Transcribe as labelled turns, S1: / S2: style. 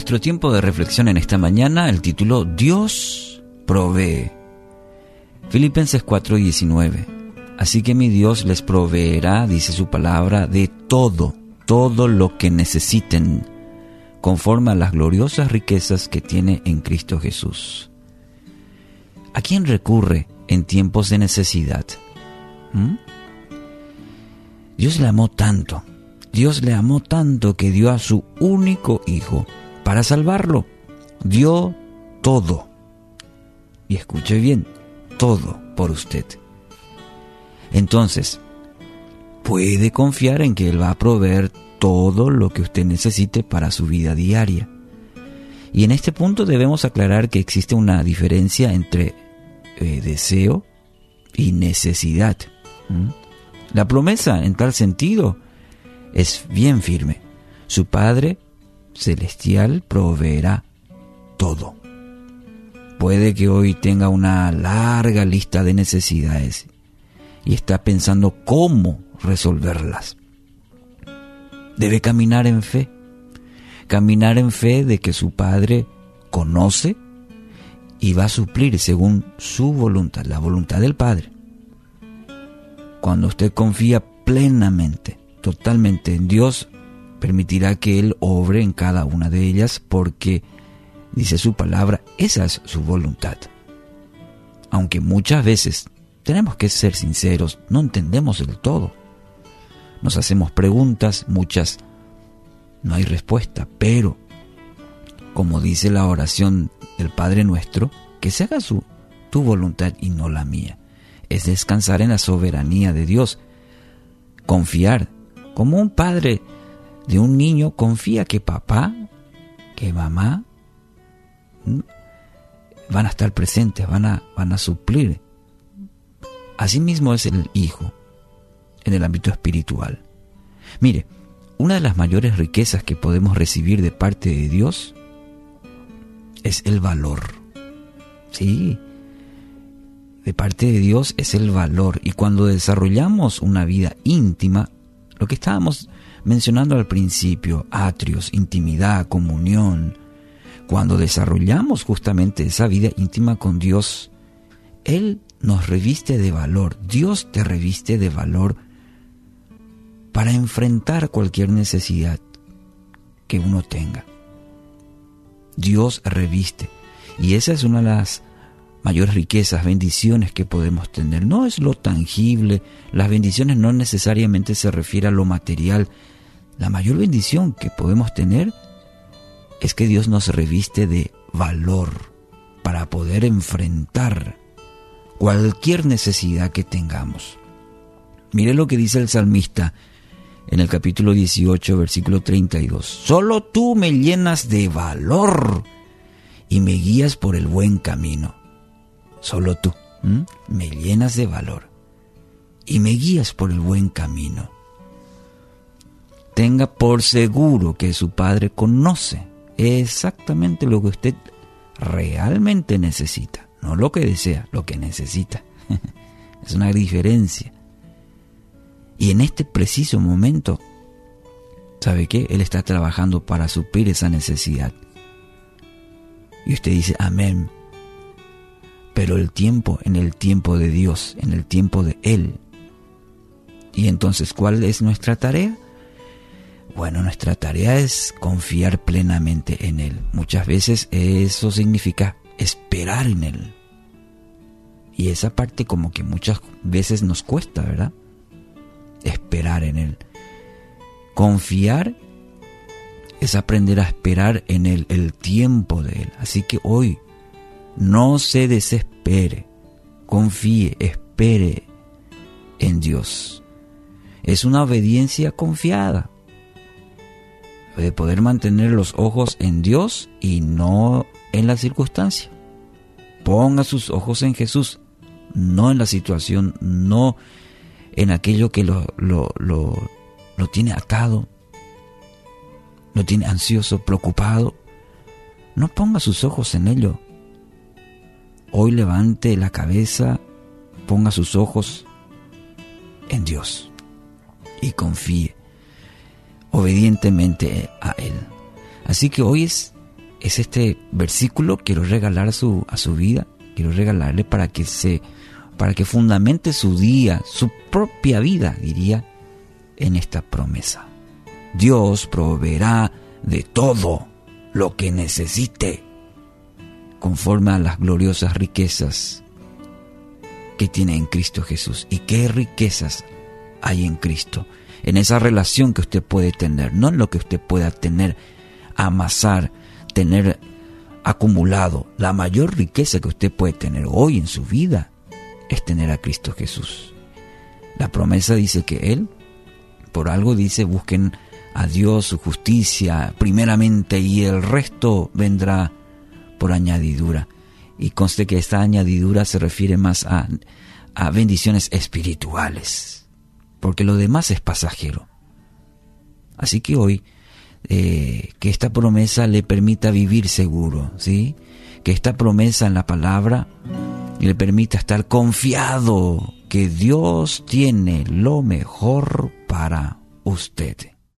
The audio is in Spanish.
S1: Nuestro tiempo de reflexión en esta mañana, el título Dios provee. Filipenses 4:19. Así que mi Dios les proveerá, dice su palabra, de todo, todo lo que necesiten, conforme a las gloriosas riquezas que tiene en Cristo Jesús. ¿A quién recurre en tiempos de necesidad? ¿Mm? Dios le amó tanto, Dios le amó tanto que dio a su único hijo para salvarlo. Dio todo. Y escuche bien, todo por usted. Entonces, puede confiar en que Él va a proveer todo lo que usted necesite para su vida diaria. Y en este punto debemos aclarar que existe una diferencia entre eh, deseo y necesidad. La promesa en tal sentido es bien firme. Su Padre celestial proveerá todo. Puede que hoy tenga una larga lista de necesidades y está pensando cómo resolverlas. Debe caminar en fe, caminar en fe de que su Padre conoce y va a suplir según su voluntad, la voluntad del Padre. Cuando usted confía plenamente, totalmente en Dios, permitirá que Él obre en cada una de ellas porque, dice su palabra, esa es su voluntad. Aunque muchas veces, tenemos que ser sinceros, no entendemos el todo. Nos hacemos preguntas, muchas no hay respuesta, pero, como dice la oración del Padre nuestro, que se haga su, tu voluntad y no la mía. Es descansar en la soberanía de Dios, confiar, como un padre de un niño confía que papá, que mamá van a estar presentes, van a, van a suplir. Asimismo es el hijo en el ámbito espiritual. Mire, una de las mayores riquezas que podemos recibir de parte de Dios es el valor. Sí, de parte de Dios es el valor. Y cuando desarrollamos una vida íntima, lo que estábamos mencionando al principio, atrios, intimidad, comunión, cuando desarrollamos justamente esa vida íntima con Dios, Él nos reviste de valor, Dios te reviste de valor para enfrentar cualquier necesidad que uno tenga. Dios reviste. Y esa es una de las mayores riquezas, bendiciones que podemos tener. No es lo tangible, las bendiciones no necesariamente se refiere a lo material. La mayor bendición que podemos tener es que Dios nos reviste de valor para poder enfrentar cualquier necesidad que tengamos. Mire lo que dice el salmista en el capítulo 18, versículo 32. Solo tú me llenas de valor y me guías por el buen camino solo tú, me llenas de valor y me guías por el buen camino. Tenga por seguro que su Padre conoce exactamente lo que usted realmente necesita, no lo que desea, lo que necesita. es una diferencia. Y en este preciso momento, ¿sabe qué? Él está trabajando para suplir esa necesidad. Y usted dice, amén, pero el tiempo en el tiempo de Dios, en el tiempo de Él. Y entonces, ¿cuál es nuestra tarea? Bueno, nuestra tarea es confiar plenamente en Él. Muchas veces eso significa esperar en Él. Y esa parte como que muchas veces nos cuesta, ¿verdad? Esperar en Él. Confiar es aprender a esperar en Él, el tiempo de Él. Así que hoy no se desespere, confíe, espere en Dios. Es una obediencia confiada de poder mantener los ojos en Dios y no en la circunstancia. Ponga sus ojos en Jesús, no en la situación, no en aquello que lo, lo, lo, tiene atado, lo tiene ansioso, preocupado. No ponga sus ojos en ello, Hoy levante la cabeza, ponga sus ojos en Dios y confíe obedientemente a Él. Así que hoy es, es este versículo, quiero regalar a su, a su vida, quiero regalarle para que se para que fundamente su día, su propia vida, diría, en esta promesa. Dios proveerá de todo lo que necesite, conforme a las gloriosas riquezas que tiene en Cristo Jesús. ¿Y qué riquezas hay en Cristo? En esa relación que usted puede tener, no en lo que usted pueda tener, amasar, tener acumulado. La mayor riqueza que usted puede tener hoy en su vida es tener a Cristo Jesús. La promesa dice que Él, por algo dice, busquen a Dios, su justicia, primeramente, y el resto vendrá por añadidura. Y conste que esta añadidura se refiere más a, bendiciones espirituales, porque lo demás es pasajero. Así que hoy, eh, que esta promesa le permita vivir seguro, ¿sí? Que esta promesa en la palabra le permita estar confiado que Dios tiene lo mejor para usted.